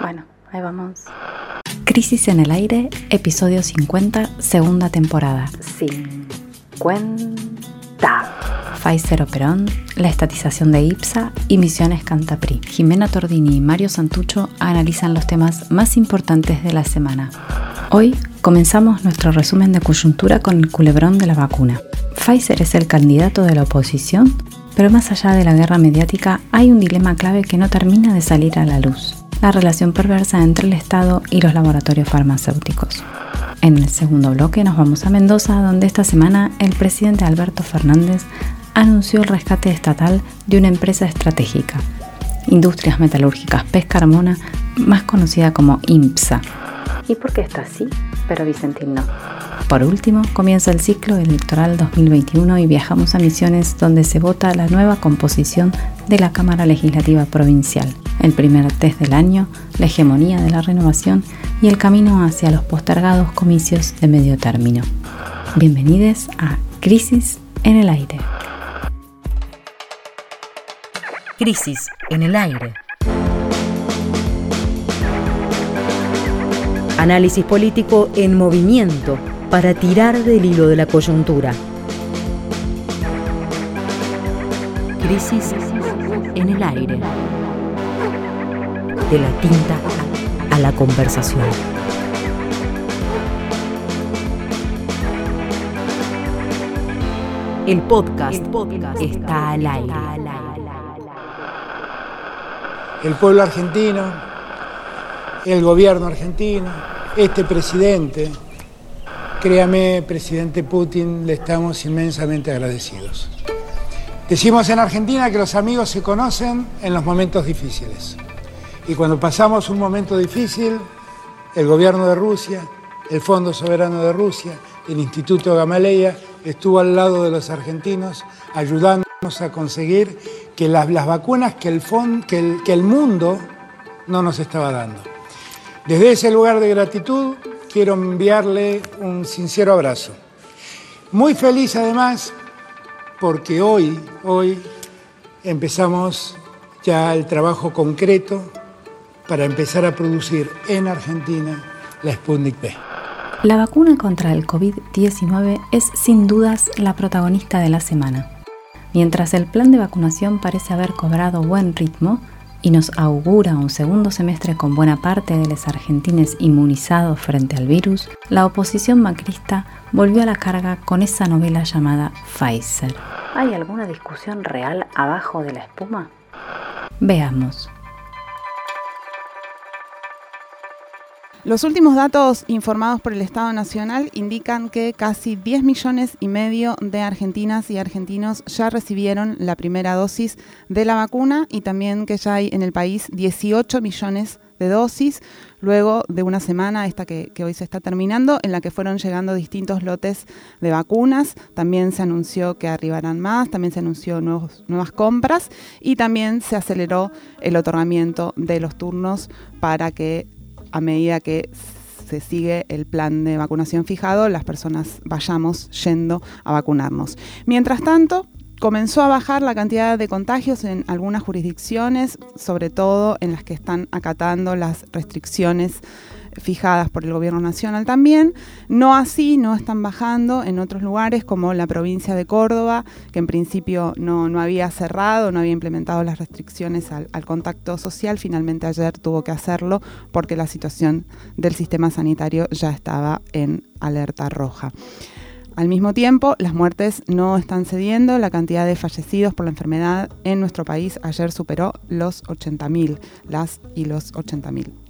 Bueno, ahí vamos. Crisis en el aire, episodio 50, segunda temporada. 50. Pfizer Operón, la estatización de IPSA y Misiones Cantapri. Jimena Tordini y Mario Santucho analizan los temas más importantes de la semana. Hoy comenzamos nuestro resumen de coyuntura con el culebrón de la vacuna. Pfizer es el candidato de la oposición, pero más allá de la guerra mediática hay un dilema clave que no termina de salir a la luz la relación perversa entre el Estado y los laboratorios farmacéuticos. En el segundo bloque nos vamos a Mendoza, donde esta semana el presidente Alberto Fernández anunció el rescate estatal de una empresa estratégica, Industrias Metalúrgicas Pescarmona, más conocida como IMPSA. ¿Y por qué está así? Pero Vicentín no. Por último, comienza el ciclo electoral 2021 y viajamos a Misiones donde se vota la nueva composición de la Cámara Legislativa Provincial, el primer test del año, la hegemonía de la renovación y el camino hacia los postergados comicios de medio término. Bienvenidos a Crisis en el Aire. Crisis en el Aire. Análisis político en movimiento para tirar del hilo de la coyuntura. Crisis en el aire. De la tinta a la conversación. El podcast, está al aire. El pueblo argentino, el gobierno argentino, este presidente, Créame, presidente Putin, le estamos inmensamente agradecidos. Decimos en Argentina que los amigos se conocen en los momentos difíciles. Y cuando pasamos un momento difícil, el gobierno de Rusia, el Fondo Soberano de Rusia, el Instituto Gamaleya estuvo al lado de los argentinos ayudándonos a conseguir que las, vacunas que el, que el mundo no nos estaba dando. Desde ese lugar de gratitud quiero enviarle un sincero abrazo. Muy feliz además porque hoy, hoy empezamos ya el trabajo concreto para empezar a producir en Argentina la Sputnik V. La vacuna contra el COVID-19 es sin dudas la protagonista de la semana. Mientras el plan de vacunación parece haber cobrado buen ritmo, y nos augura un segundo semestre con buena parte de los argentines inmunizados frente al virus, la oposición macrista volvió a la carga con esa novela llamada Pfizer. ¿Hay alguna discusión real abajo de la espuma? Veamos. Los últimos datos informados por el Estado Nacional indican que casi 10 millones y medio de argentinas y argentinos ya recibieron la primera dosis de la vacuna y también que ya hay en el país 18 millones de dosis, luego de una semana, esta que, hoy se está terminando, en la que fueron llegando distintos lotes de vacunas. También se anunció que arribarán más, también se anunció nuevas compras y también se aceleró el otorgamiento de los turnos para que a medida que se sigue el plan de vacunación fijado, las personas vayamos yendo a vacunarnos. Mientras tanto, comenzó a bajar la cantidad de contagios en algunas jurisdicciones, sobre todo en las que están acatando las restricciones fijadas por el gobierno nacional también. No así, no están bajando en otros lugares como la provincia de Córdoba, que en principio no, había cerrado, no había implementado las restricciones al, al, contacto social. Finalmente ayer tuvo que hacerlo porque la situación del sistema sanitario ya estaba en alerta roja. Al mismo tiempo, las muertes no están cediendo. La cantidad de fallecidos por la enfermedad en nuestro país ayer superó los 80.000, las y los 80.000.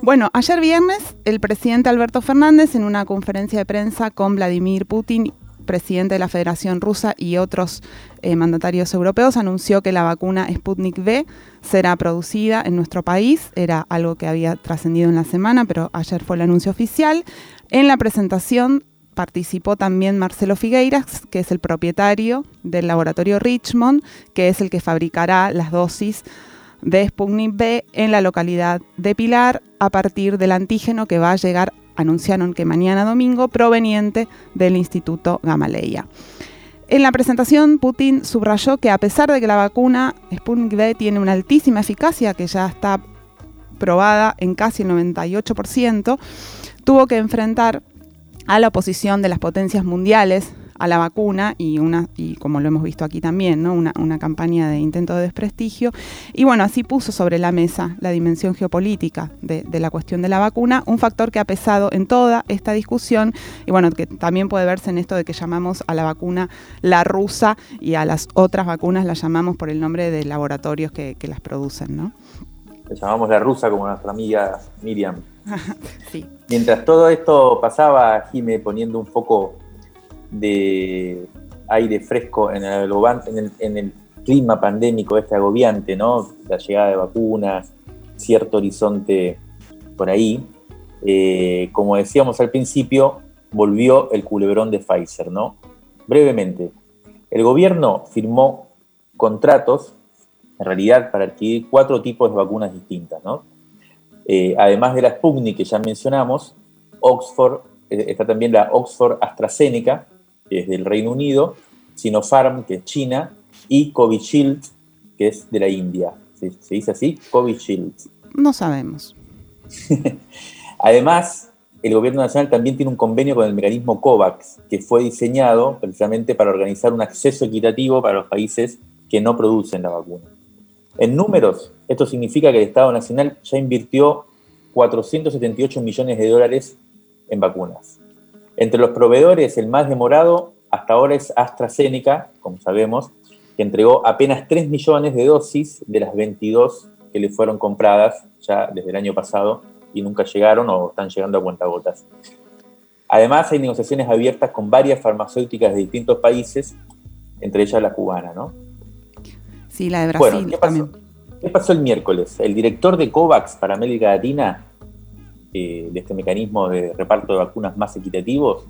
Bueno, ayer viernes el presidente Alberto Fernández en una conferencia de prensa con Vladimir Putin, presidente de la Federación Rusa y otros eh, mandatarios europeos, anunció que la vacuna Sputnik V será producida en nuestro país. Era algo que había trascendido en la semana, pero ayer fue el anuncio oficial. En la presentación participó también Marcelo Figueiras, que es el propietario del laboratorio Richmond, que es el que fabricará las dosis de Sputnik B en la localidad de Pilar a partir del antígeno que va a llegar, anunciaron que mañana domingo, proveniente del Instituto Gamaleya. En la presentación, Putin subrayó que a pesar de que la vacuna Sputnik V tiene una altísima eficacia, que ya está probada en casi el 98%, tuvo que enfrentar a la oposición de las potencias mundiales a la vacuna y una y como lo hemos visto aquí también, ¿no? una, campaña de intento de desprestigio. Y bueno, así puso sobre la mesa la dimensión geopolítica de, la cuestión de la vacuna, un factor que ha pesado en toda esta discusión y bueno, que también puede verse en esto de que llamamos a la vacuna la rusa y a las otras vacunas las llamamos por el nombre de laboratorios que, las producen, ¿no? Le llamamos la rusa como nuestra amiga Miriam. sí. Mientras todo esto pasaba, Jime poniendo un foco de aire fresco en el, clima pandémico este agobiante, ¿no? La llegada de vacunas, cierto horizonte por ahí. Eh, como decíamos al principio, volvió el culebrón de Pfizer, ¿no? Brevemente, el gobierno firmó contratos, en realidad, para adquirir cuatro tipos de vacunas distintas, ¿no? Eh, además de la Sputnik que ya mencionamos, Oxford, eh, está también la Oxford AstraZeneca, que es del Reino Unido, Sinopharm, que es China, y Covishield, que es de la India. ¿Se, dice así? Covishield. No sabemos. Además, el gobierno nacional también tiene un convenio con el mecanismo COVAX, que fue diseñado precisamente para organizar un acceso equitativo para los países que no producen la vacuna. En números, esto significa que el Estado Nacional ya invirtió 478 millones de dólares en vacunas. Entre los proveedores, el más demorado hasta ahora es AstraZeneca, como sabemos, que entregó apenas 3 millones de dosis de las 22 que le fueron compradas ya desde el año pasado y nunca llegaron o están llegando a cuentagotas. Además, hay negociaciones abiertas con varias farmacéuticas de distintos países, entre ellas la cubana, ¿no? Sí, la de Brasil ¿qué pasó? ¿Qué pasó el miércoles? El director de COVAX para América Latina de este mecanismo de reparto de vacunas más equitativos,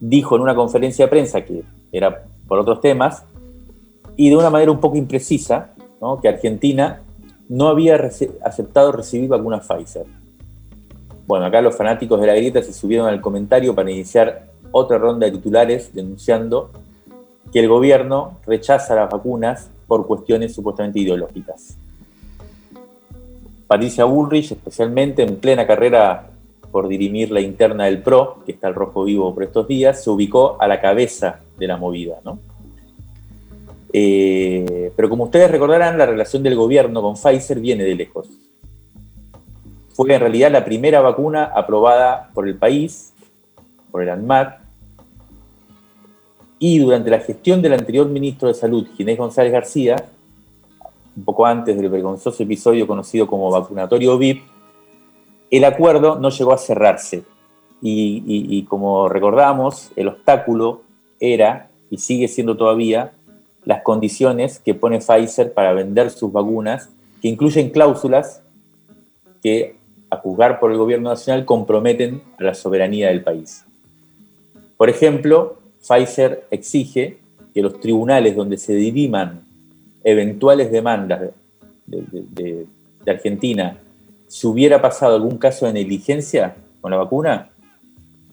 dijo en una conferencia de prensa que era por otros temas, y de una manera un poco imprecisa, que Argentina no había aceptado recibir vacunas Pfizer. Bueno, acá los fanáticos de la grieta se subieron al comentario para iniciar otra ronda de titulares denunciando que el gobierno rechaza las vacunas por cuestiones supuestamente ideológicas. Patricia Bullrich, especialmente en plena carrera por dirimir la interna del PRO, que está el rojo vivo por estos días, se ubicó a la cabeza de la movida. Eh, pero como ustedes recordarán, la relación del gobierno con Pfizer viene de lejos. Fue en realidad la primera vacuna aprobada por el país, por el ANMAT, y durante la gestión del anterior ministro de Salud, Ginés González García, un poco antes del vergonzoso episodio conocido como vacunatorio VIP, el acuerdo no llegó a cerrarse. Y, como recordamos, el obstáculo era y sigue siendo todavía las condiciones que pone Pfizer para vender sus vacunas, que incluyen cláusulas que, a juzgar por el gobierno nacional, comprometen a la soberanía del país. Por ejemplo, Pfizer exige que los tribunales donde se diriman eventuales demandas de, Argentina, si hubiera pasado algún caso de negligencia con la vacuna,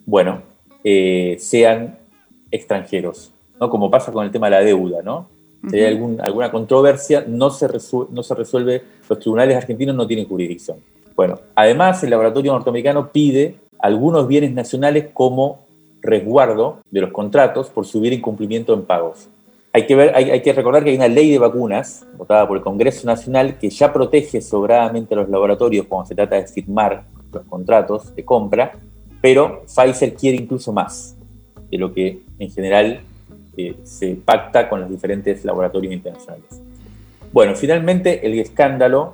bueno, eh, sean extranjeros, ¿no? Como pasa con el tema de la deuda, ¿no? Si hay alguna controversia, no se, no se resuelve, los tribunales argentinos no tienen jurisdicción. Bueno, además el laboratorio norteamericano pide algunos bienes nacionales como resguardo de los contratos por subir incumplimiento en pagos. Hay que, ver, hay, que recordar que hay una ley de vacunas votada por el Congreso Nacional que ya protege sobradamente a los laboratorios cuando se trata de firmar los contratos de compra, pero Pfizer quiere incluso más de lo que en general eh, se pacta con los diferentes laboratorios internacionales. Bueno, finalmente el escándalo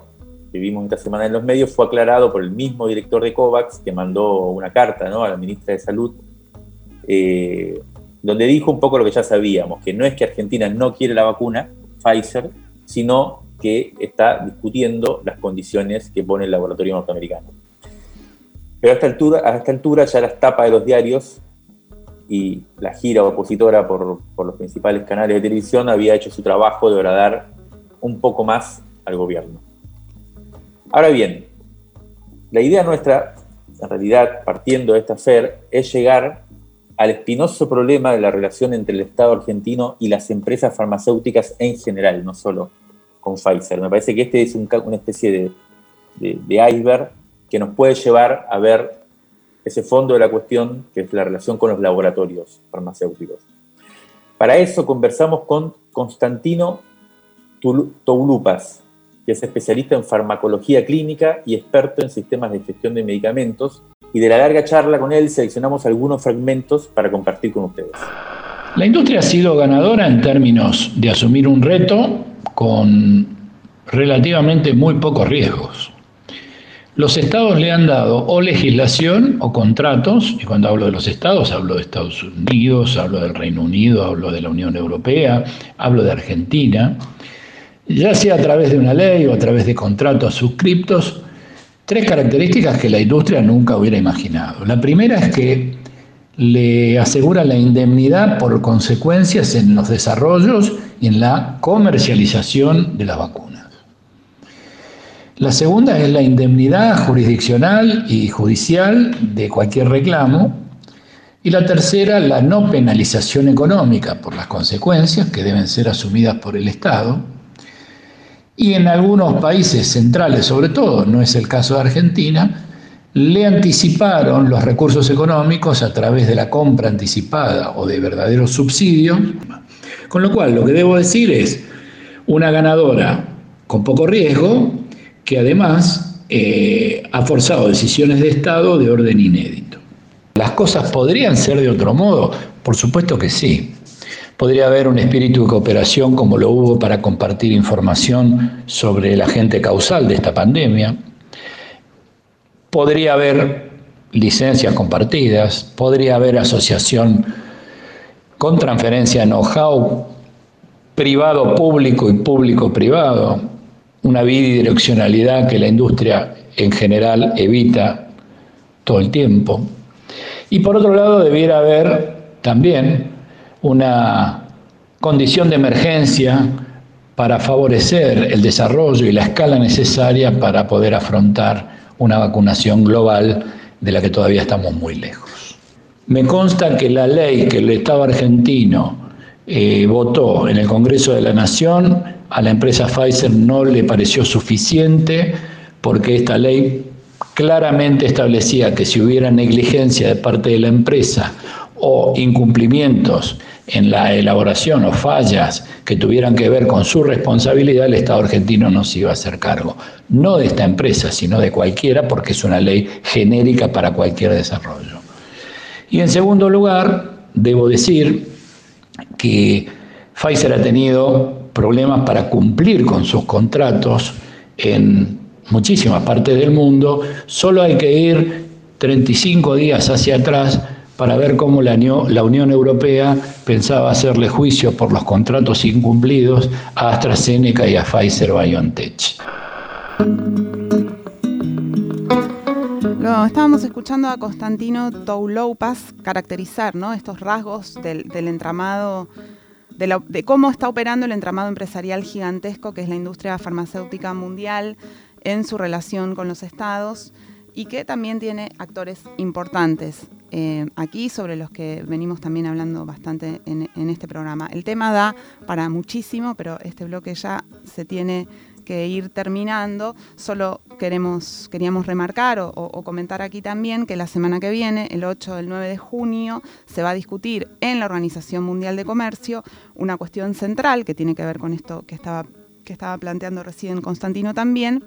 que vimos esta semana en los medios fue aclarado por el mismo director de COVAX que mandó una carta ¿no? a la ministra de Salud eh, donde dijo un poco lo que ya sabíamos, que no es que Argentina no quiere la vacuna Pfizer, sino que está discutiendo las condiciones que pone el laboratorio norteamericano. Pero a esta altura, a esta altura ya las tapas de los diarios y la gira opositora por, por los principales canales de televisión había hecho su trabajo de agradar un poco más al gobierno. Ahora bien, la idea nuestra, en realidad, partiendo de esta FER, es llegar al espinoso problema de la relación entre el Estado argentino y las empresas farmacéuticas en general, no solo con Pfizer. Me parece que este es una especie de iceberg que nos puede llevar a ver ese fondo de la cuestión, que es la relación con los laboratorios farmacéuticos. Para eso conversamos con Constantino Toulupas, que es especialista en farmacología clínica y experto en sistemas de gestión de medicamentos. Y de la larga charla con él seleccionamos algunos fragmentos para compartir con ustedes. La industria ha sido ganadora en términos de asumir un reto con relativamente muy pocos riesgos. Los estados le han dado o legislación o contratos, y cuando hablo de los estados hablo de Estados Unidos, hablo del Reino Unido, hablo de la Unión Europea, hablo de Argentina, ya sea a través de una ley o a través de contratos suscriptos, tres características que la industria nunca hubiera imaginado. La primera es que le asegura la indemnidad por consecuencias en los desarrollos y en la comercialización de las vacunas. La segunda es la indemnidad jurisdiccional y judicial de cualquier reclamo. Y la tercera, la no penalización económica por las consecuencias que deben ser asumidas por el Estado. Y en algunos países centrales, sobre todo, no es el caso de Argentina, le anticiparon los recursos económicos a través de la compra anticipada o de verdaderos subsidios. Con lo cual, lo que debo decir es una ganadora con poco riesgo que además eh, ha forzado decisiones de Estado de orden inédito. ¿Las cosas podrían ser de otro modo? Por supuesto que sí. Podría haber un espíritu de cooperación como lo hubo para compartir información sobre el agente causal de esta pandemia, podría haber licencias compartidas, podría haber asociación con transferencia de know-how privado-público y público-privado, una bidireccionalidad que la industria en general evita todo el tiempo. Y por otro lado, debiera haber también una condición de emergencia para favorecer el desarrollo y la escala necesaria para poder afrontar una vacunación global de la que todavía estamos muy lejos. Me consta que la ley que el Estado argentino eh, votó en el Congreso de la Nación a la empresa Pfizer no le pareció suficiente porque esta ley claramente establecía que si hubiera negligencia de parte de la empresa o incumplimientos en la elaboración o fallas que tuvieran que ver con su responsabilidad, el Estado argentino no se iba a hacer cargo. No de esta empresa, sino de cualquiera, porque es una ley genérica para cualquier desarrollo. Y en segundo lugar, debo decir que Pfizer ha tenido problemas para cumplir con sus contratos en muchísimas partes del mundo. Solo hay que ir 35 días hacia atrás para ver cómo la, Unión Europea pensaba hacerle juicio por los contratos incumplidos a AstraZeneca y a Pfizer BioNTech. Lo, estábamos escuchando a Constantino Touloupas caracterizar ¿no? estos rasgos del, entramado, de, cómo está operando el entramado empresarial gigantesco que es la industria farmacéutica mundial en su relación con los estados y que también tiene actores importantes eh, aquí sobre los que venimos también hablando bastante en, este programa. El tema da para muchísimo, pero este bloque ya se tiene que ir terminando. Solo queríamos remarcar o, o, comentar aquí también que la semana que viene, el 8 el 9 de junio, se va a discutir en la Organización Mundial de Comercio una cuestión central que tiene que ver con esto que estaba planteando recién Constantino también,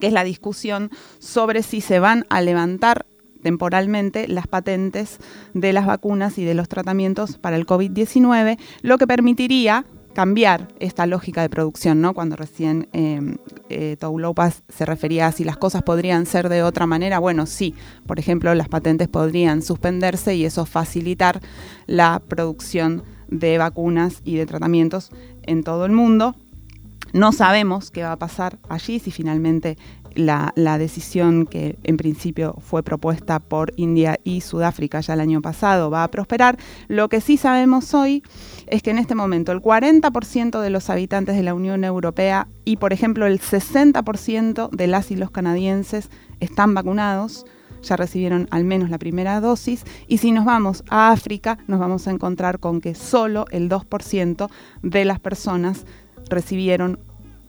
que es la discusión sobre si se van a levantar temporalmente las patentes de las vacunas y de los tratamientos para el COVID-19, lo que permitiría cambiar esta lógica de producción, ¿no? Cuando recién eh, eh se refería a si las cosas podrían ser de otra manera, bueno, sí, por ejemplo, las patentes podrían suspenderse y eso facilitar la producción de vacunas y de tratamientos en todo el mundo. No sabemos qué va a pasar allí si finalmente la, decisión que en principio fue propuesta por India y Sudáfrica ya el año pasado va a prosperar. Lo que sí sabemos hoy es que en este momento el 40% de los habitantes de la Unión Europea y, por ejemplo, el 60% de las y los canadienses están vacunados ya recibieron al menos la primera dosis y si nos vamos a África nos vamos a encontrar con que solo el 2% de las personas recibieron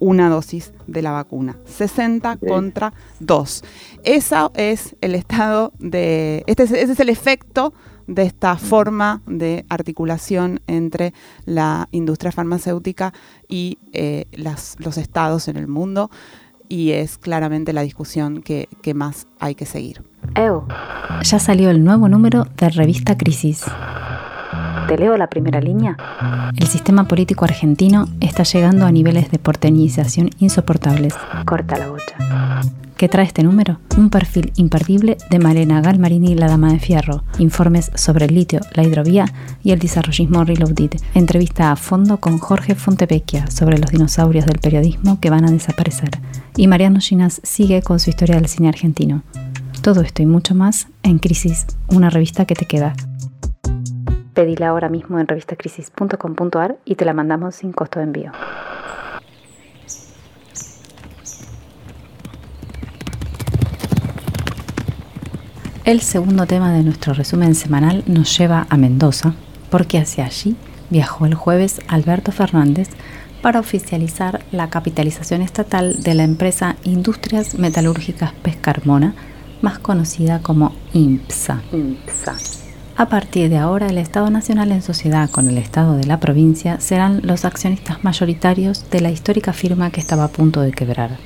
una dosis de la vacuna. 60 contra 2. Eso es el estado de. Este ese es el efecto de esta forma de articulación entre la industria farmacéutica y eh, los estados en el mundo y es claramente la discusión que, que más hay que seguir. Ya salió el nuevo número de Revista Crisis. ¿Te leo la primera línea? El sistema político argentino está llegando a niveles de porteñización insoportables. Corta la bocha. ¿Qué trae este número? Un perfil imperdible de Malena Galmarini, la dama de fierro, informes sobre el litio, la hidrovía y el desarrollismo reloaded, entrevista a fondo con Jorge Fontevecchia sobre los dinosaurios del periodismo que van a desaparecer. Y Mariano Ginas sigue con su historia del cine argentino. Todo esto y mucho más en Crisis, una revista que te queda. Pedila ahora mismo en revistacrisis.com.ar y te la mandamos sin costo de envío. El segundo tema de nuestro resumen semanal nos lleva a Mendoza, porque hacia allí viajó el jueves Alberto Fernández para oficializar la capitalización estatal de la empresa Industrias Metalúrgicas Pescarmona, más conocida como IMPSA. IMPSA. A partir de ahora, el Estado Nacional en sociedad con el Estado de la provincia serán los accionistas mayoritarios de la histórica firma que estaba a punto de quebrar.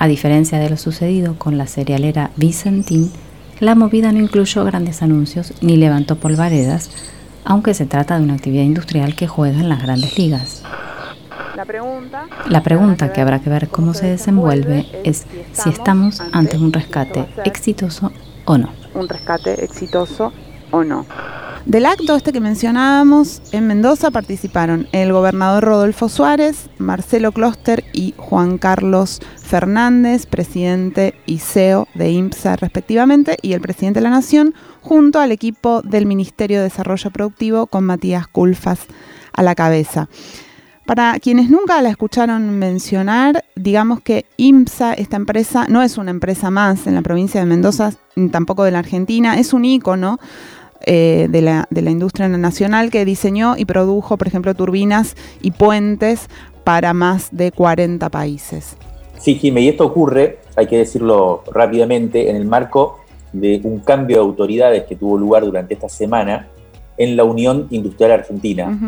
A diferencia de lo sucedido con la cerealera Vicentín, la movida no incluyó grandes anuncios ni levantó polvaredas, aunque se trata de una actividad industrial que juega en las grandes ligas. La pregunta, que habrá que ver cómo se desenvuelve es si estamos ante un rescate exitoso o no. Un rescate exitoso o no. Del acto este que mencionábamos, en Mendoza participaron el gobernador Rodolfo Suárez, Marcelo Closter y Juan Carlos Fernández, presidente y CEO de IMSA respectivamente, y el presidente de la Nación, junto al equipo del Ministerio de Desarrollo Productivo con Matías Culfas a la cabeza. Para quienes nunca la escucharon mencionar, digamos que IMSA, esta empresa, no es una empresa más en la provincia de Mendoza, tampoco de la Argentina, es un ícono eh, de, la, de la industria nacional que diseñó y produjo, por ejemplo, turbinas y puentes para más de 40 países. Sí, Jimé, y esto ocurre, hay que decirlo rápidamente, en el marco de un cambio de autoridades que tuvo lugar durante esta semana en la Unión Industrial Argentina,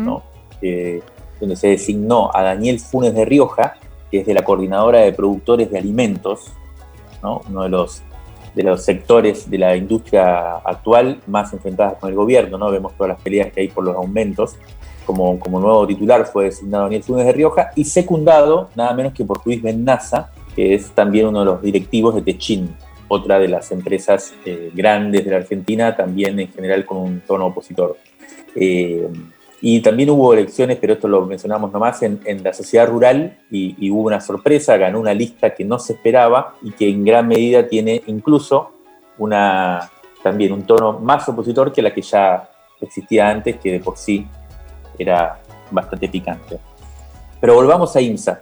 donde se designó a Daniel Funes de Rioja, que es de la Coordinadora de Productores de Alimentos, uno de los de los sectores de la industria actual más enfrentadas con el gobierno, ¿no? Vemos todas las peleas que hay por los aumentos. Como, como nuevo titular fue designado Daniel Funes de Rioja y secundado nada menos que por Luis Benaza, que es también uno de los directivos de Techin, otra de las empresas eh, grandes de la Argentina, también en general con un tono opositor. Eh, y también hubo elecciones, pero esto lo mencionamos nomás, en, en la sociedad rural y, hubo una sorpresa, ganó una lista que no se esperaba y que en gran medida tiene incluso una, también un tono más opositor que la que ya existía antes, que de por sí era bastante picante. Pero volvamos a IMSA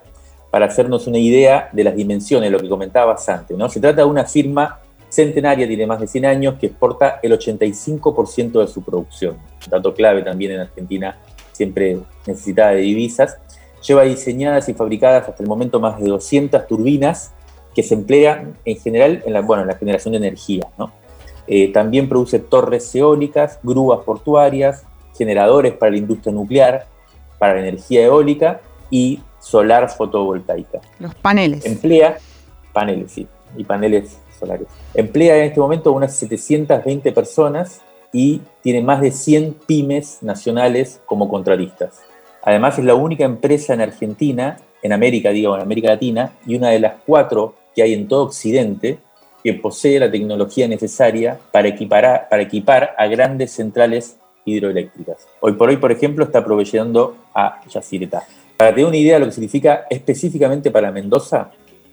para hacernos una idea de las dimensiones, lo que comentabas antes. ¿no? Se trata de una firma centenaria, tiene más de 100 años, que exporta el 85% de su producción. dato clave también en Argentina, siempre necesitada de divisas. Lleva diseñadas y fabricadas hasta el momento más de 200 turbinas que se emplean en general en la, bueno, en la generación de energía. Eh, también produce torres eólicas, grúas portuarias, generadores para la industria nuclear, para la energía eólica y solar fotovoltaica. Los paneles. Emplea paneles, sí, y paneles solares. Emplea en este momento unas 720 personas y tiene más de 100 pymes nacionales como contratistas. Además es la única empresa en Argentina, en América, digo, en América Latina, y una de las cuatro que hay en todo Occidente que posee la tecnología necesaria para equipar, para equipar a grandes centrales hidroeléctricas. Hoy por hoy, por ejemplo, está proveyendo a Yacyretá. Para tener una idea de lo que significa específicamente para Mendoza,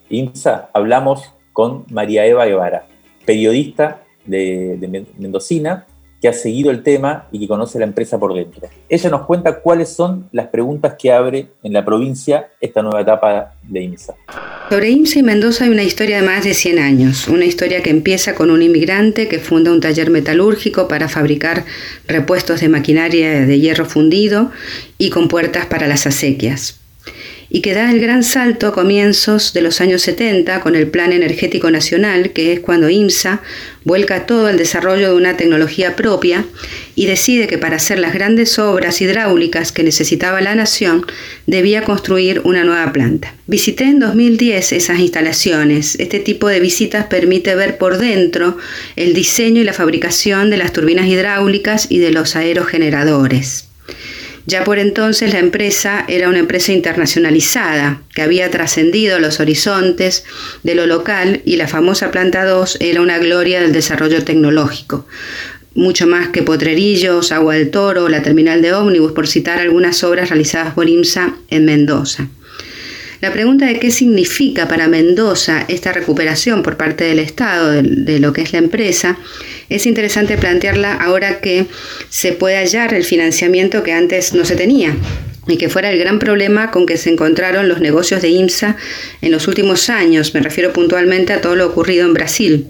IMSA, hablamos con María Eva Guevara, periodista de, Mendocina, que ha seguido el tema y que conoce la empresa por dentro. Ella nos cuenta cuáles son las preguntas que abre en la provincia esta nueva etapa de IMSA. Sobre IMSA y Mendoza hay una historia de más de 100 años, una historia que empieza con un inmigrante que funda un taller metalúrgico para fabricar repuestos de maquinaria de hierro fundido y con puertas para las acequias. Y que da el gran salto a comienzos de los años 70 con el Plan Energético Nacional, que es cuando IMSA vuelca todo el desarrollo de una tecnología propia y decide que para hacer las grandes obras hidráulicas que necesitaba la nación debía construir una nueva planta. Visité en 2010 esas instalaciones. Este tipo de visitas permite ver por dentro el diseño y la fabricación de las turbinas hidráulicas y de los aerogeneradores. Ya por entonces la empresa era una empresa internacionalizada que había trascendido los horizontes de lo local y la famosa planta 2 era una gloria del desarrollo tecnológico. Mucho más que Potrerillos, Agua del Toro, la terminal de ómnibus, por citar algunas obras realizadas por IMSA en Mendoza. La pregunta de qué significa para Mendoza esta recuperación por parte del Estado de, lo que es la empresa es interesante plantearla ahora que se puede hallar el financiamiento que antes no se tenía y que fuera el gran problema con que se encontraron los negocios de IMSA en los últimos años. Me refiero puntualmente a todo lo ocurrido en Brasil.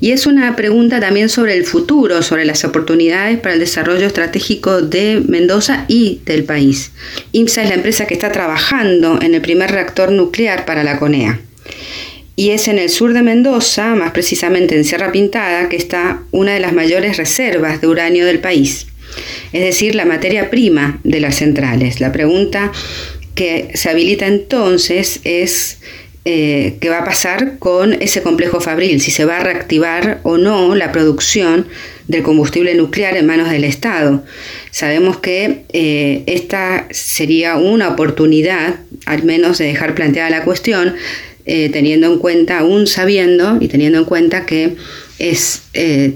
Y es una pregunta también sobre el futuro, sobre las oportunidades para el desarrollo estratégico de Mendoza y del país. IMSA es la empresa que está trabajando en el primer reactor nuclear para la CONEA. Y es en el sur de Mendoza, más precisamente en Sierra Pintada, que está una de las mayores reservas de uranio del país, es decir, la materia prima de las centrales. La pregunta que se habilita entonces es eh, qué va a pasar con ese complejo fabril, si se va a reactivar o no la producción del combustible nuclear en manos del Estado. Sabemos que eh, esta sería una oportunidad, al menos, de dejar planteada la cuestión eh, teniendo en cuenta, aún sabiendo y teniendo en cuenta que es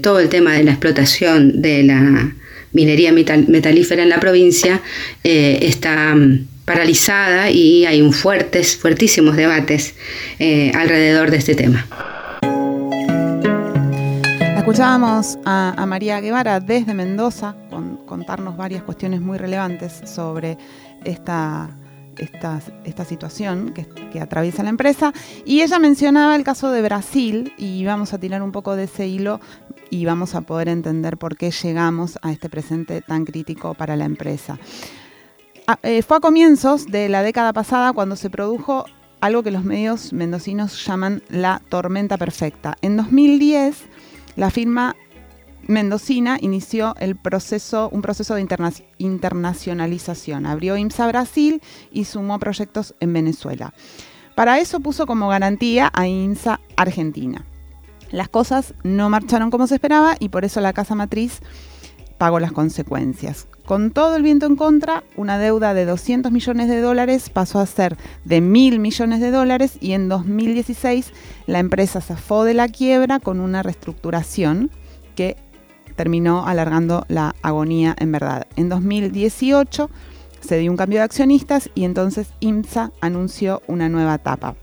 todo el tema de la explotación de la minería metalífera en la provincia está mm, paralizada y hay un fuertes, fuertísimos debates alrededor de este tema. Escuchábamos a, María Guevara desde Mendoza contarnos varias cuestiones muy relevantes sobre esta esta, esta situación que, que, atraviesa la empresa. Y ella mencionaba el caso de Brasil y vamos a tirar un poco de ese hilo y vamos a poder entender por qué llegamos a este presente tan crítico para la empresa. Ah, eh, fue a comienzos de la década pasada cuando se produjo algo que los medios mendocinos llaman la tormenta perfecta. En 2010, la firma mendocina inició el proceso, un proceso de internacionalización. Abrió IMSA Brasil y sumó proyectos en Venezuela. Para eso puso como garantía a IMSA Argentina. Las cosas no marcharon como se esperaba y por eso la casa matriz pagó las consecuencias. Con todo el viento en contra, una deuda de 200 millones de dólares pasó a ser de mil millones de dólares y en 2016 la empresa zafó de la quiebra con una reestructuración que terminó alargando la agonía en verdad. En 2018 se dio un cambio de accionistas y entonces IMSA anunció una nueva etapa.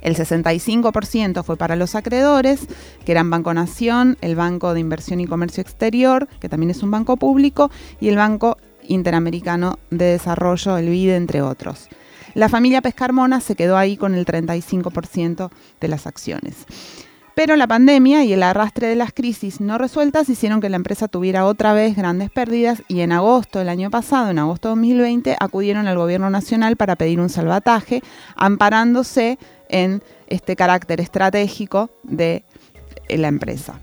El 65% fue para los acreedores, que eran Banco Nación, el Banco de Inversión y Comercio Exterior, que también es un banco público, y el Banco Interamericano de Desarrollo, el BIDE, entre otros. La familia Pescarmona se quedó ahí con el 35% de las acciones. Pero la pandemia y el arrastre de las crisis no resueltas hicieron que la empresa tuviera otra vez grandes pérdidas y en agosto del año pasado, en agosto de 2020, acudieron al gobierno nacional para pedir un salvataje, amparándose en este carácter estratégico de la empresa.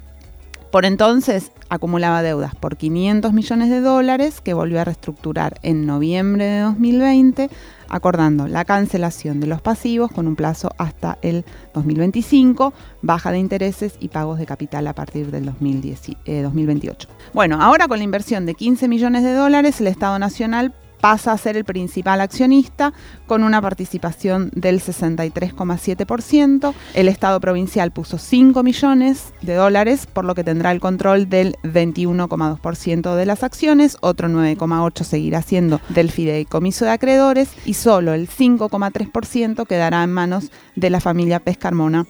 Por entonces acumulaba deudas por 500 millones de dólares que volvió a reestructurar en noviembre de 2020 acordando la cancelación de los pasivos con un plazo hasta el 2025, baja de intereses y pagos de capital a partir del 2028. Eh, bueno, ahora con la inversión de 15 millones de dólares, el Estado Nacional pasa a ser el principal accionista con una participación del 63,7%. El Estado provincial puso 5 millones de dólares, por lo que tendrá el control del 21,2% de las acciones, otro 9,8% seguirá siendo del fideicomiso de acreedores y solo el 5,3% quedará en manos de la familia Pescarmona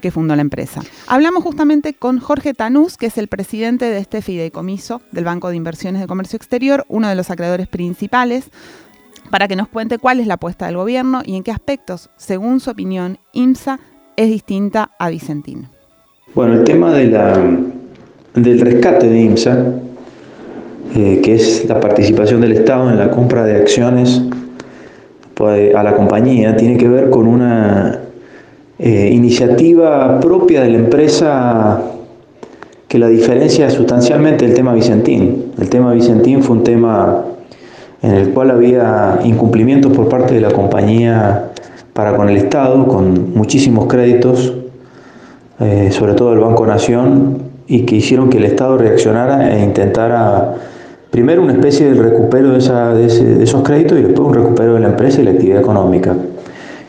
que fundó la empresa. Hablamos justamente con Jorge Tanús, que es el presidente de este fideicomiso del Banco de Inversiones de Comercio Exterior, uno de los acreedores principales, para que nos cuente cuál es la apuesta del gobierno y en qué aspectos, según su opinión, IMSA es distinta a Vicentín. Bueno, el tema del rescate de IMSA, eh, que es la participación del Estado en la compra de acciones pues, a la compañía tiene que ver con una eh, iniciativa propia de la empresa que la diferencia sustancialmente del tema Vicentín. El tema Vicentín fue un tema en el cual había incumplimientos por parte de la compañía para con el Estado, con muchísimos créditos, eh, sobre todo el Banco Nación, y que hicieron que el Estado reaccionara e intentara primero una especie de recupero de esos créditos y después un recupero de la empresa y la actividad económica.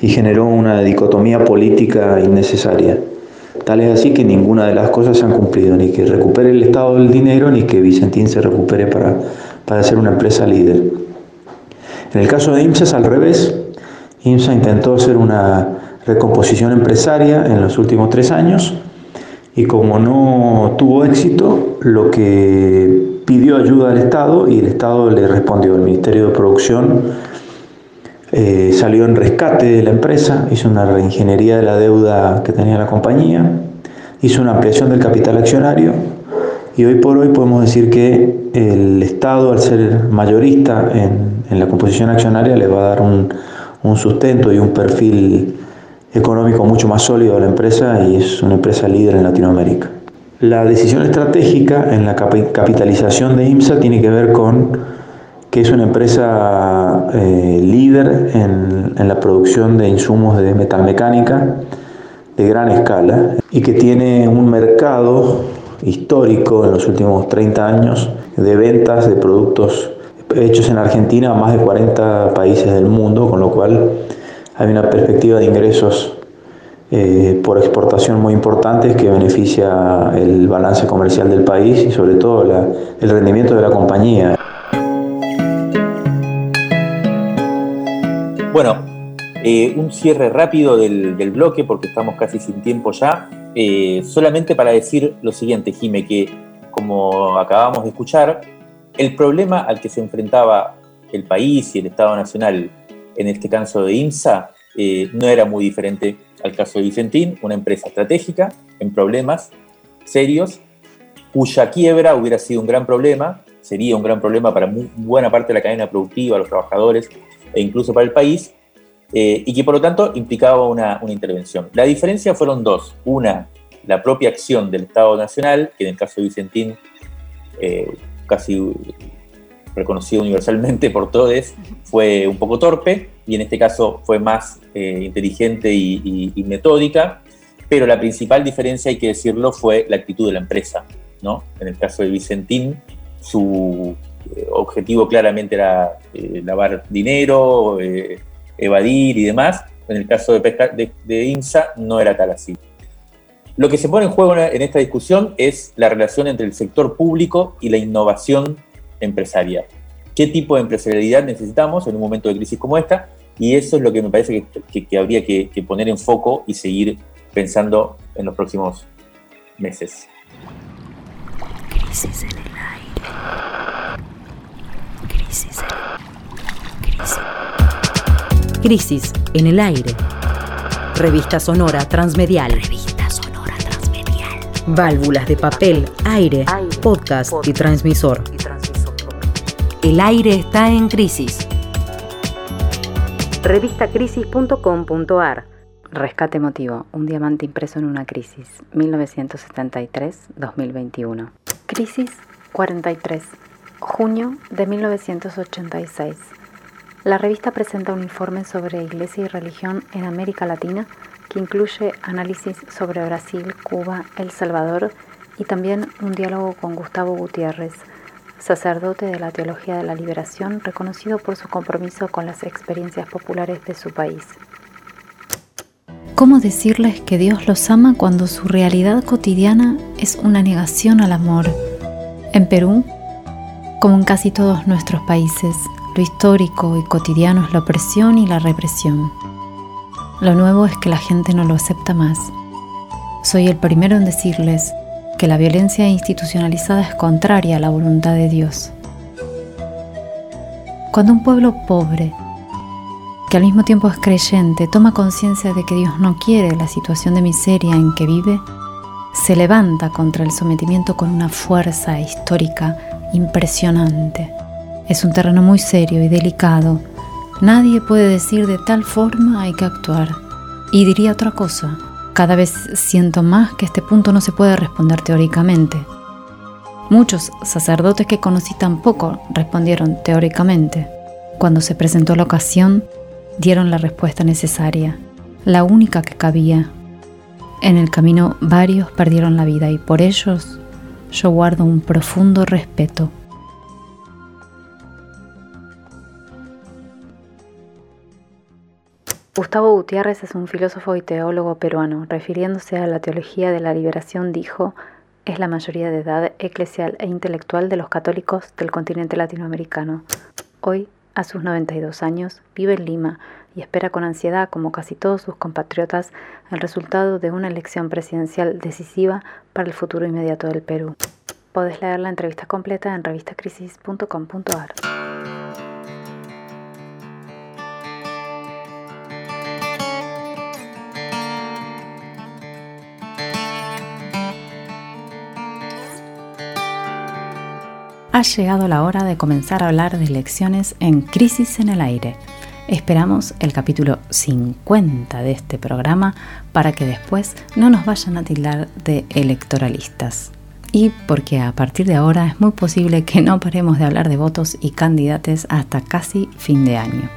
Y generó una dicotomía política innecesaria. Tal es así que ninguna de las cosas se han cumplido, ni que recupere el Estado del dinero, ni que Vicentín se recupere para, para ser una empresa líder. En el caso de IMSA es al revés. IMSA intentó hacer una recomposición empresaria en los últimos tres años y como no tuvo éxito, lo que pidió ayuda al Estado y el Estado le respondió. El Ministerio de Producción eh, salió en rescate de la empresa, hizo una reingeniería de la deuda que tenía la compañía, hizo una ampliación del capital accionario y hoy por hoy podemos decir que el Estado, al ser mayorista en, la composición accionaria, le va a dar un, un sustento y un perfil económico mucho más sólido a la empresa y es una empresa líder en Latinoamérica. La decisión estratégica en la capitalización de IMSA tiene que ver con que es una empresa eh, líder en, en, la producción de insumos de metalmecánica de gran escala y que tiene un mercado histórico en los últimos 30 años de ventas de productos hechos en Argentina a más de 40 países del mundo, con lo cual hay una perspectiva de ingresos eh, por exportación muy importante que beneficia el balance comercial del país y sobre todo el rendimiento de la compañía. Bueno, eh, un cierre rápido del, bloque porque estamos casi sin tiempo ya. Eh, solamente para decir lo siguiente, Jime, que como acabamos de escuchar, el problema al que se enfrentaba el país y el Estado Nacional en este caso de IMSA eh, no era muy diferente al caso de Vicentín, una empresa estratégica en problemas serios, cuya quiebra hubiera sido un gran problema, sería un gran problema para buena parte de la cadena productiva, los trabajadores e incluso para el país, eh, y que por lo tanto implicaba una, intervención. La diferencia fueron dos. Una, la propia acción del Estado Nacional, que en el caso de Vicentín eh, casi reconocido universalmente por todos, fue un poco torpe y en este caso fue más eh, inteligente y, metódica, pero la principal diferencia, hay que decirlo, fue la actitud de la empresa. ¿no? En el caso de Vicentín, su objetivo claramente era lavar dinero, evadir y demás. En el caso de, de, INSA no era tal así. Lo que se pone en juego en esta discusión es la relación entre el sector público y la innovación empresarial. ¿Qué tipo de empresarialidad necesitamos en un momento de crisis como esta? Y eso es lo que me parece que, habría que, que, poner en foco y seguir pensando en los próximos meses. Crisis en el aire. Crisis en... Crisis. Crisis en el aire. Revista Sonora Transmedial. Revista Sonora Transmedial. Válvulas de papel, aire, podcast, y, transmisor. y transmisor. El aire está en crisis. Revistacrisis.com.ar Rescate emotivo, un diamante impreso en una crisis, 1973-2021. Crisis 43, junio de 1986. La revista presenta un informe sobre Iglesia y religión en América Latina que incluye análisis sobre Brasil, Cuba, El Salvador y también un diálogo con Gustavo Gutiérrez, sacerdote de la Teología de la Liberación, reconocido por su compromiso con las experiencias populares de su país. ¿Cómo decirles que Dios los ama cuando su realidad cotidiana es una negación al amor? En Perú, como en casi todos nuestros países, lo histórico y cotidiano es la opresión y la represión. Lo nuevo es que la gente no lo acepta más. Soy el primero en decirles que la violencia institucionalizada es contraria a la voluntad de Dios. Cuando un pueblo pobre, que al mismo tiempo es creyente, toma conciencia de que Dios no quiere la situación de miseria en que vive, se levanta contra el sometimiento con una fuerza histórica impresionante. Es un terreno muy serio y delicado, Nadie puede decir de tal forma hay que actuar. Y diría otra cosa. Cada vez siento más que este punto no se puede responder teóricamente. Muchos sacerdotes que conocí tampoco respondieron teóricamente. Cuando se presentó la ocasión, dieron la respuesta necesaria, la única que cabía. En el camino varios perdieron la vida y por ellos yo guardo un profundo respeto. Gustavo Gutiérrez es un filósofo y teólogo peruano. Refiriéndose a la teología de la liberación, dijo, es la mayoría de edad eclesial e intelectual de los católicos del continente latinoamericano. Hoy, a sus 92 años, vive en Lima y espera con ansiedad, como casi todos sus compatriotas, el resultado de una elección presidencial decisiva para el futuro inmediato del Perú. Podés leer la entrevista completa en revistacrisis.com.ar. Ha llegado la hora de comenzar a hablar de elecciones en Crisis en el Aire. Esperamos el capítulo 50 de este programa para que después no nos vayan a tildar de electoralistas. Y porque a partir de ahora es muy posible que no paremos de hablar de votos y candidatos hasta casi fin de año.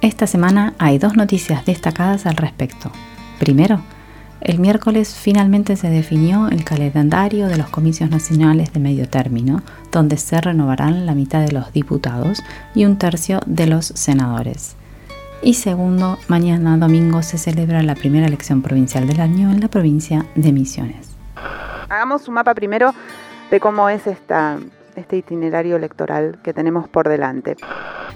Esta semana hay dos noticias destacadas al respecto. Primero, el miércoles finalmente se definió el calendario de los comicios nacionales de medio término, donde se renovarán la mitad de los diputados y un tercio de los senadores. Y segundo, mañana domingo se celebra la primera elección provincial del año en la provincia de Misiones. Hagamos un mapa primero de cómo es esta, este itinerario electoral que tenemos por delante.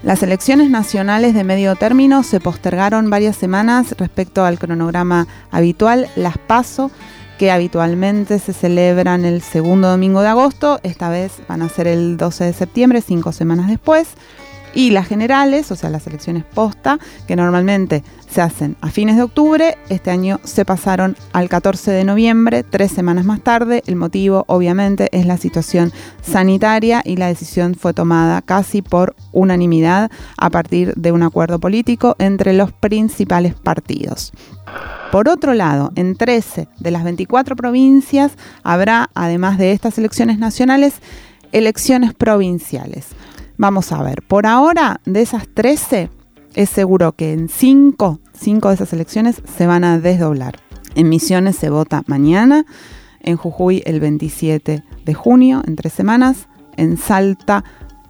Las elecciones nacionales de medio término se postergaron varias semanas respecto al cronograma habitual, las PASO, que habitualmente se celebran el segundo domingo de agosto, esta vez van a ser el 12 de septiembre, cinco semanas después y las generales, o sea, las elecciones posta, que normalmente se hacen a fines de octubre, este año se pasaron al 14 de noviembre, tres semanas más tarde. El motivo, obviamente, es la situación sanitaria y la decisión fue tomada casi por unanimidad a partir de un acuerdo político entre los principales partidos. Por otro lado, en 13 de las 24 provincias habrá, además de estas elecciones nacionales, elecciones provinciales. Vamos a ver, por ahora de esas 13, es seguro que en 5, 5 de esas elecciones se van a desdoblar. En Misiones se vota mañana, en Jujuy el 27 de junio, en tres semanas, en Salta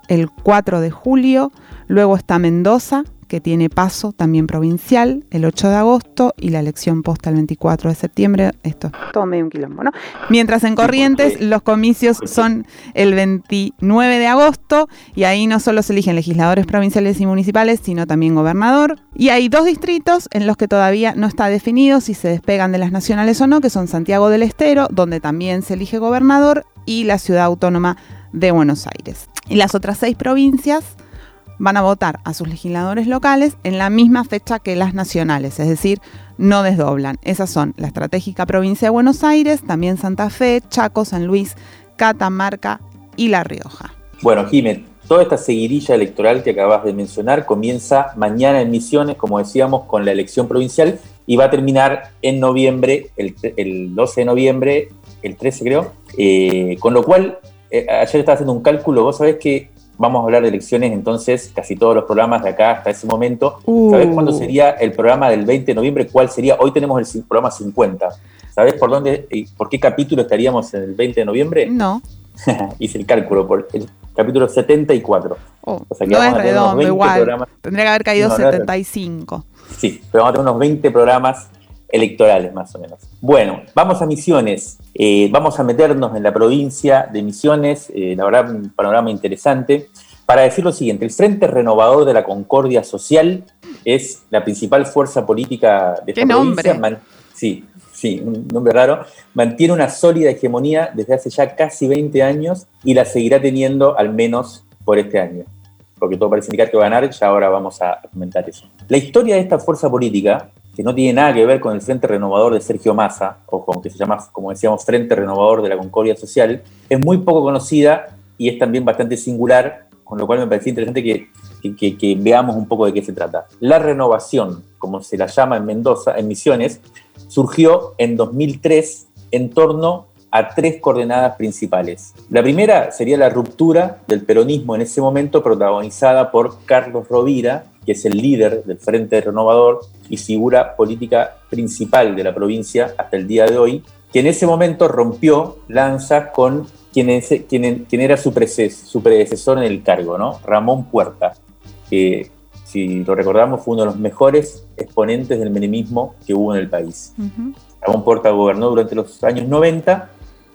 el 4 de julio, luego está Mendoza que tiene paso también provincial el 8 de agosto y la elección posta el 24 de septiembre. Esto es todo medio un quilombo, ¿no? Mientras en Corrientes los comicios son el 29 de agosto y ahí no solo se eligen legisladores provinciales y municipales, sino también gobernador. Y hay dos distritos en los que todavía no está definido si se despegan de las nacionales o no, que son Santiago del Estero, donde también se elige gobernador, y la ciudad autónoma de Buenos Aires. Y las otras seis provincias van a votar a sus legisladores locales en la misma fecha que las nacionales, es decir, no desdoblan. Esas son la estratégica provincia de Buenos Aires, también Santa Fe, Chaco, San Luis, Catamarca y La Rioja. Bueno, Jiménez, toda esta seguidilla electoral que acabas de mencionar comienza mañana en Misiones, como decíamos, con la elección provincial y va a terminar en noviembre, el, 12 de noviembre, el 13 creo, eh, con lo cual, eh, ayer estaba haciendo un cálculo, vos sabés que vamos a hablar de elecciones, entonces casi todos los programas de acá hasta ese momento. ¿Sabes uh. cuándo sería el programa del 20 de noviembre? ¿Cuál sería? Hoy tenemos el programa 50. ¿Sabes por dónde, y por qué capítulo estaríamos en el 20 de noviembre? No. Hice el cálculo por el capítulo 74. o sea que no es redondo, igual. Tendría que haber caído 75. Sí, pero vamos a tener unos 20 programas electorales más o menos. Bueno, vamos a Misiones, eh, vamos a meternos en la provincia de Misiones, eh, la verdad un panorama interesante, para decir lo siguiente, el Frente Renovador de la Concordia Social es la principal fuerza política de esta provincia. sí, sí, un nombre raro, mantiene una sólida hegemonía desde hace ya casi 20 años y la seguirá teniendo al menos por este año porque todo parece indicar que va a ganar, ya ahora vamos a comentar eso. La historia de esta fuerza política que no tiene nada que ver con el Frente Renovador de Sergio Massa, o con que se llama, como decíamos, Frente Renovador de la Concordia Social, es muy poco conocida y es también bastante singular, con lo cual me parece interesante que que, veamos un poco de qué se trata. La renovación, como se la llama en Mendoza, en Misiones, surgió en 2003 en torno a tres coordenadas principales. La primera sería la ruptura del peronismo en ese momento protagonizada por Carlos Rovira, que es el líder del Frente Renovador y figura política principal de la provincia hasta el día de hoy, que en ese momento rompió lanzas con quien, era su, predecesor en el cargo, ¿no? Ramón Puerta, que si lo recordamos fue uno de los mejores exponentes del menemismo que hubo en el país. Ramón Puerta gobernó durante los años 90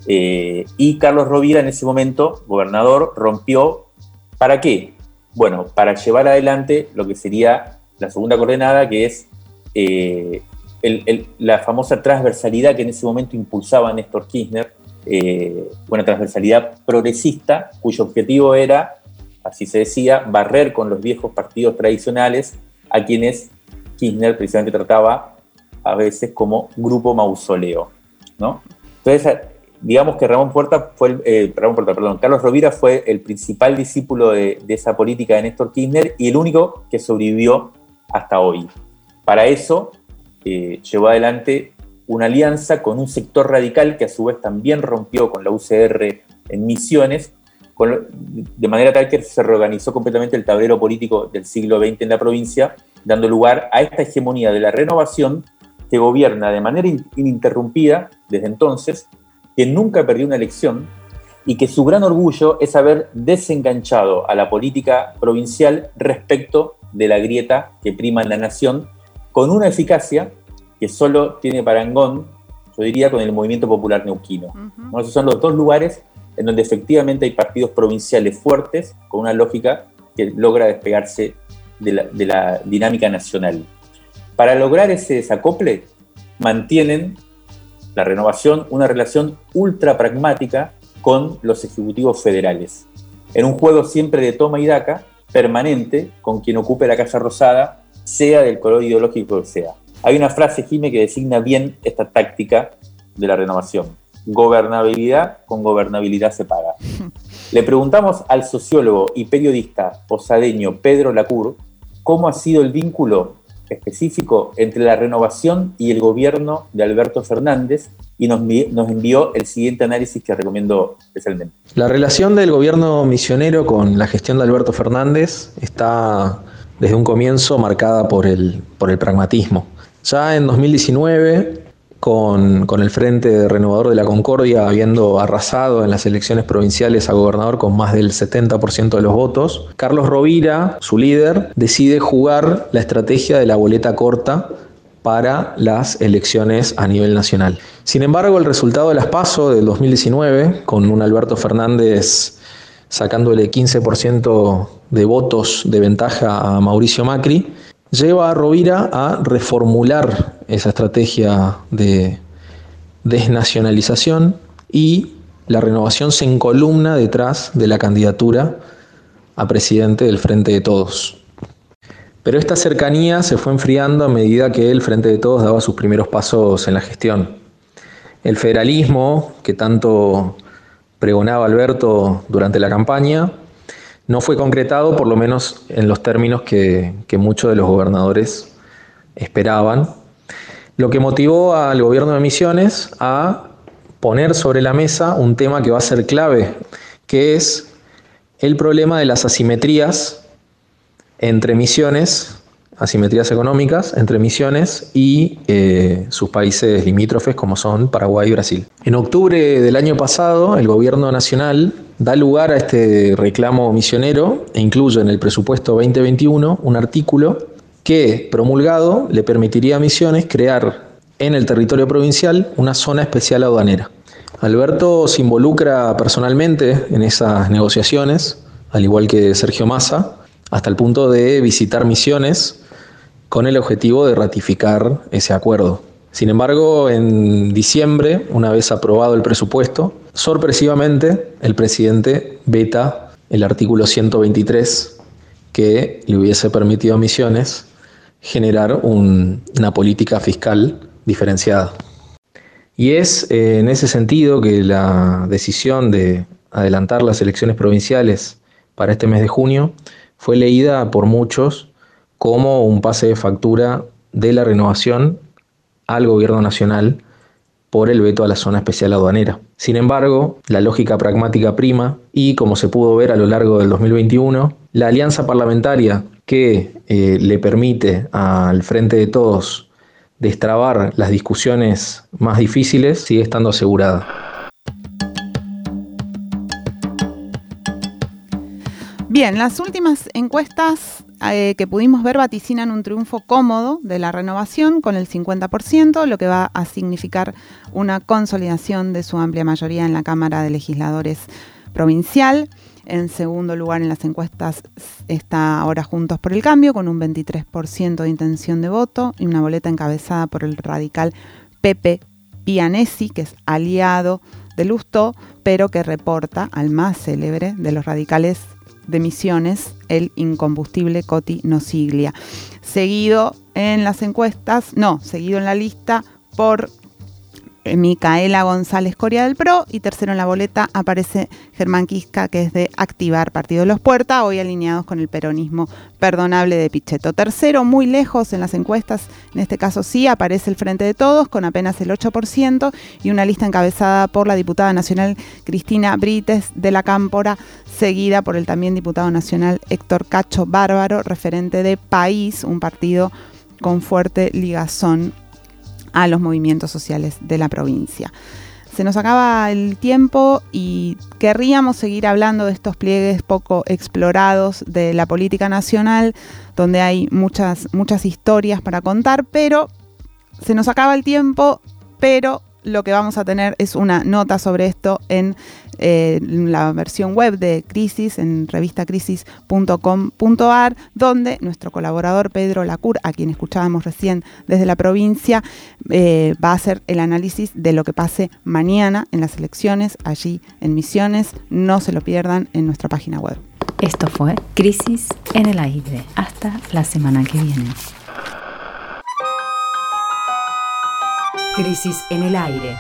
eh, y Carlos Rovira en ese momento, gobernador, rompió, ¿para qué? Bueno, para llevar adelante lo que sería la segunda coordenada, que es eh, la famosa transversalidad que en ese momento impulsaba Néstor Kirchner, eh, una transversalidad progresista, cuyo objetivo era, así se decía, barrer con los viejos partidos tradicionales a quienes Kirchner precisamente trataba a veces como grupo mausoleo. ¿no? Entonces, digamos que Ramón Puerta fue, eh, Ramón Puerta, perdón, Carlos Rovira fue el principal discípulo de, esa política de Néstor Kirchner y el único que sobrevivió hasta hoy. Para eso eh, llevó adelante una alianza con un sector radical que a su vez también rompió con la UCR en Misiones, de manera tal que se reorganizó completamente el tablero político del siglo XX en la provincia, dando lugar a esta hegemonía de la renovación que gobierna de manera ininterrumpida desde entonces que nunca perdió una elección y que su gran orgullo es haber desenganchado a la política provincial respecto de la grieta que prima en la nación, con una eficacia que solo tiene parangón, yo diría, con el movimiento popular neuquino. Esos son los dos lugares en donde efectivamente hay partidos provinciales fuertes, con una lógica que logra despegarse de la, de la dinámica nacional. Para lograr ese desacople, mantienen la renovación una relación ultra pragmática con los ejecutivos federales, en un juego siempre de toma y daca, permanente, con quien ocupe la Casa Rosada, sea del color ideológico que sea. Hay una frase, Jime, que designa bien esta táctica de la renovación. Gobernabilidad con gobernabilidad se paga. Le preguntamos al sociólogo y periodista posadeño Pedro Lacur cómo ha sido el vínculo específico entre la renovación y el gobierno de Alberto Fernández y nos, nos, envió el siguiente análisis que recomiendo especialmente. La relación del gobierno misionero con la gestión de Alberto Fernández está desde un comienzo marcada por el, por el pragmatismo. Ya en 2019 con, el Frente Renovador de la Concordia habiendo arrasado en las elecciones provinciales a gobernador con más del 70% de los votos, Carlos Rovira, su líder, decide jugar la estrategia de la boleta corta para las elecciones a nivel nacional. Sin embargo, el resultado de las PASO del 2019, con un Alberto Fernández sacándole 15% de votos de ventaja a Mauricio Macri, lleva a Rovira a reformular esa estrategia de desnacionalización y la renovación se encolumna detrás de la candidatura a presidente del Frente de Todos. Pero esta cercanía se fue enfriando a medida que el Frente de Todos daba sus primeros pasos en la gestión. El federalismo, que tanto pregonaba Alberto durante la campaña, no fue concretado, por lo menos en los términos que, muchos de los gobernadores esperaban, lo que motivó al gobierno de Misiones a poner sobre la mesa un tema que va a ser clave, que es el problema de las asimetrías entre Misiones asimetrías económicas entre Misiones y eh, sus países limítrofes como son Paraguay y Brasil. En octubre del año pasado, el gobierno nacional da lugar a este reclamo misionero e incluye en el presupuesto 2021 un artículo que, promulgado, le permitiría a Misiones crear en el territorio provincial una zona especial aduanera. Alberto se involucra personalmente en esas negociaciones, al igual que Sergio Massa, hasta el punto de visitar misiones con el objetivo de ratificar ese acuerdo. Sin embargo, en diciembre, una vez aprobado el presupuesto, sorpresivamente el presidente veta el artículo 123 que le hubiese permitido a Misiones generar una política fiscal diferenciada. Y es eh, en ese sentido que la decisión de adelantar las elecciones provinciales para este mes de junio fue leída por muchos como un pase de factura de la renovación al gobierno nacional por el veto a la zona especial aduanera. Sin embargo, la lógica pragmática prima y, como se pudo ver a lo largo del 2021, la alianza parlamentaria que eh, le permite al Frente de Todos destrabar las discusiones más difíciles sigue estando asegurada. Bien, las últimas encuestas eh, que pudimos ver vaticinan un triunfo cómodo de la renovación con el 50%, lo que va a significar una consolidación de su amplia mayoría en la Cámara de Legisladores provincial. En segundo lugar en las encuestas está ahora Juntos por el Cambio con un 23% de intención de voto y una boleta encabezada por el radical Pepe Pianesi, que es aliado de Lustó, pero que reporta al más célebre de los radicales de Misiones, el incombustible Coti Nosiglia. Seguido en las encuestas, no, seguido en la lista por Micaela González Coria del PRO y tercero en la boleta aparece Germán Quisca, que es de Activar Partido de los Puerta, hoy alineados con el peronismo perdonable de Pichetto. Tercero, muy lejos en las encuestas, en este caso sí, aparece el Frente de Todos con apenas el 8% y una lista encabezada por la diputada nacional Cristina Brites de la Cámpora, seguida por el también diputado nacional Héctor Cacho Bárbaro, referente de País, un partido con fuerte ligazón a los movimientos sociales de la provincia. Se nos acaba el tiempo y querríamos seguir hablando de estos pliegues poco explorados de la política nacional, donde hay muchas, muchas historias para contar, pero se nos acaba el tiempo, pero lo que vamos a tener es una nota sobre esto en eh, la versión web de Crisis, en revistacrisis.com.ar, donde nuestro colaborador Pedro Lacur, a quien escuchábamos recién desde la provincia, eh, va a hacer el análisis de lo que pase mañana en las elecciones, allí en Misiones. No se lo pierdan en nuestra página web. Esto fue Crisis en el aire. Hasta la semana que viene. Crisis en el aire.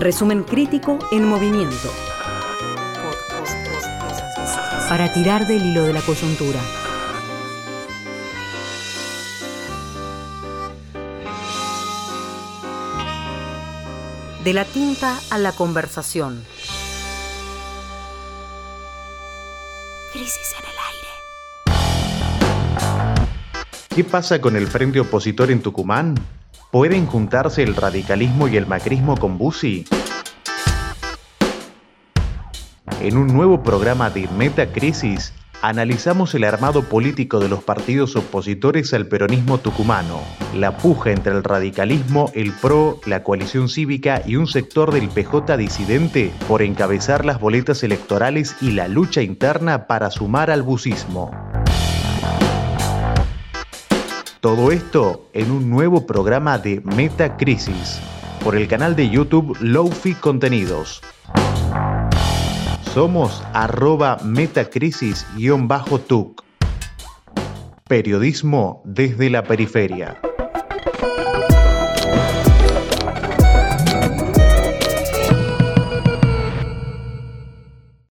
Resumen crítico en movimiento. Para tirar del hilo de la coyuntura. De la tinta a la conversación. Crisis en el ¿Qué pasa con el frente opositor en Tucumán? ¿Pueden juntarse el radicalismo y el macrismo con Bussi? En un nuevo programa de Metacrisis, analizamos el armado político de los partidos opositores al peronismo tucumano, la puja entre el radicalismo, el PRO, la coalición cívica y un sector del PJ disidente por encabezar las boletas electorales y la lucha interna para sumar al busismo. Todo esto en un nuevo programa de Metacrisis por el canal de YouTube Lowfi Contenidos. Somos arroba metacrisis-tuc. Periodismo desde la periferia.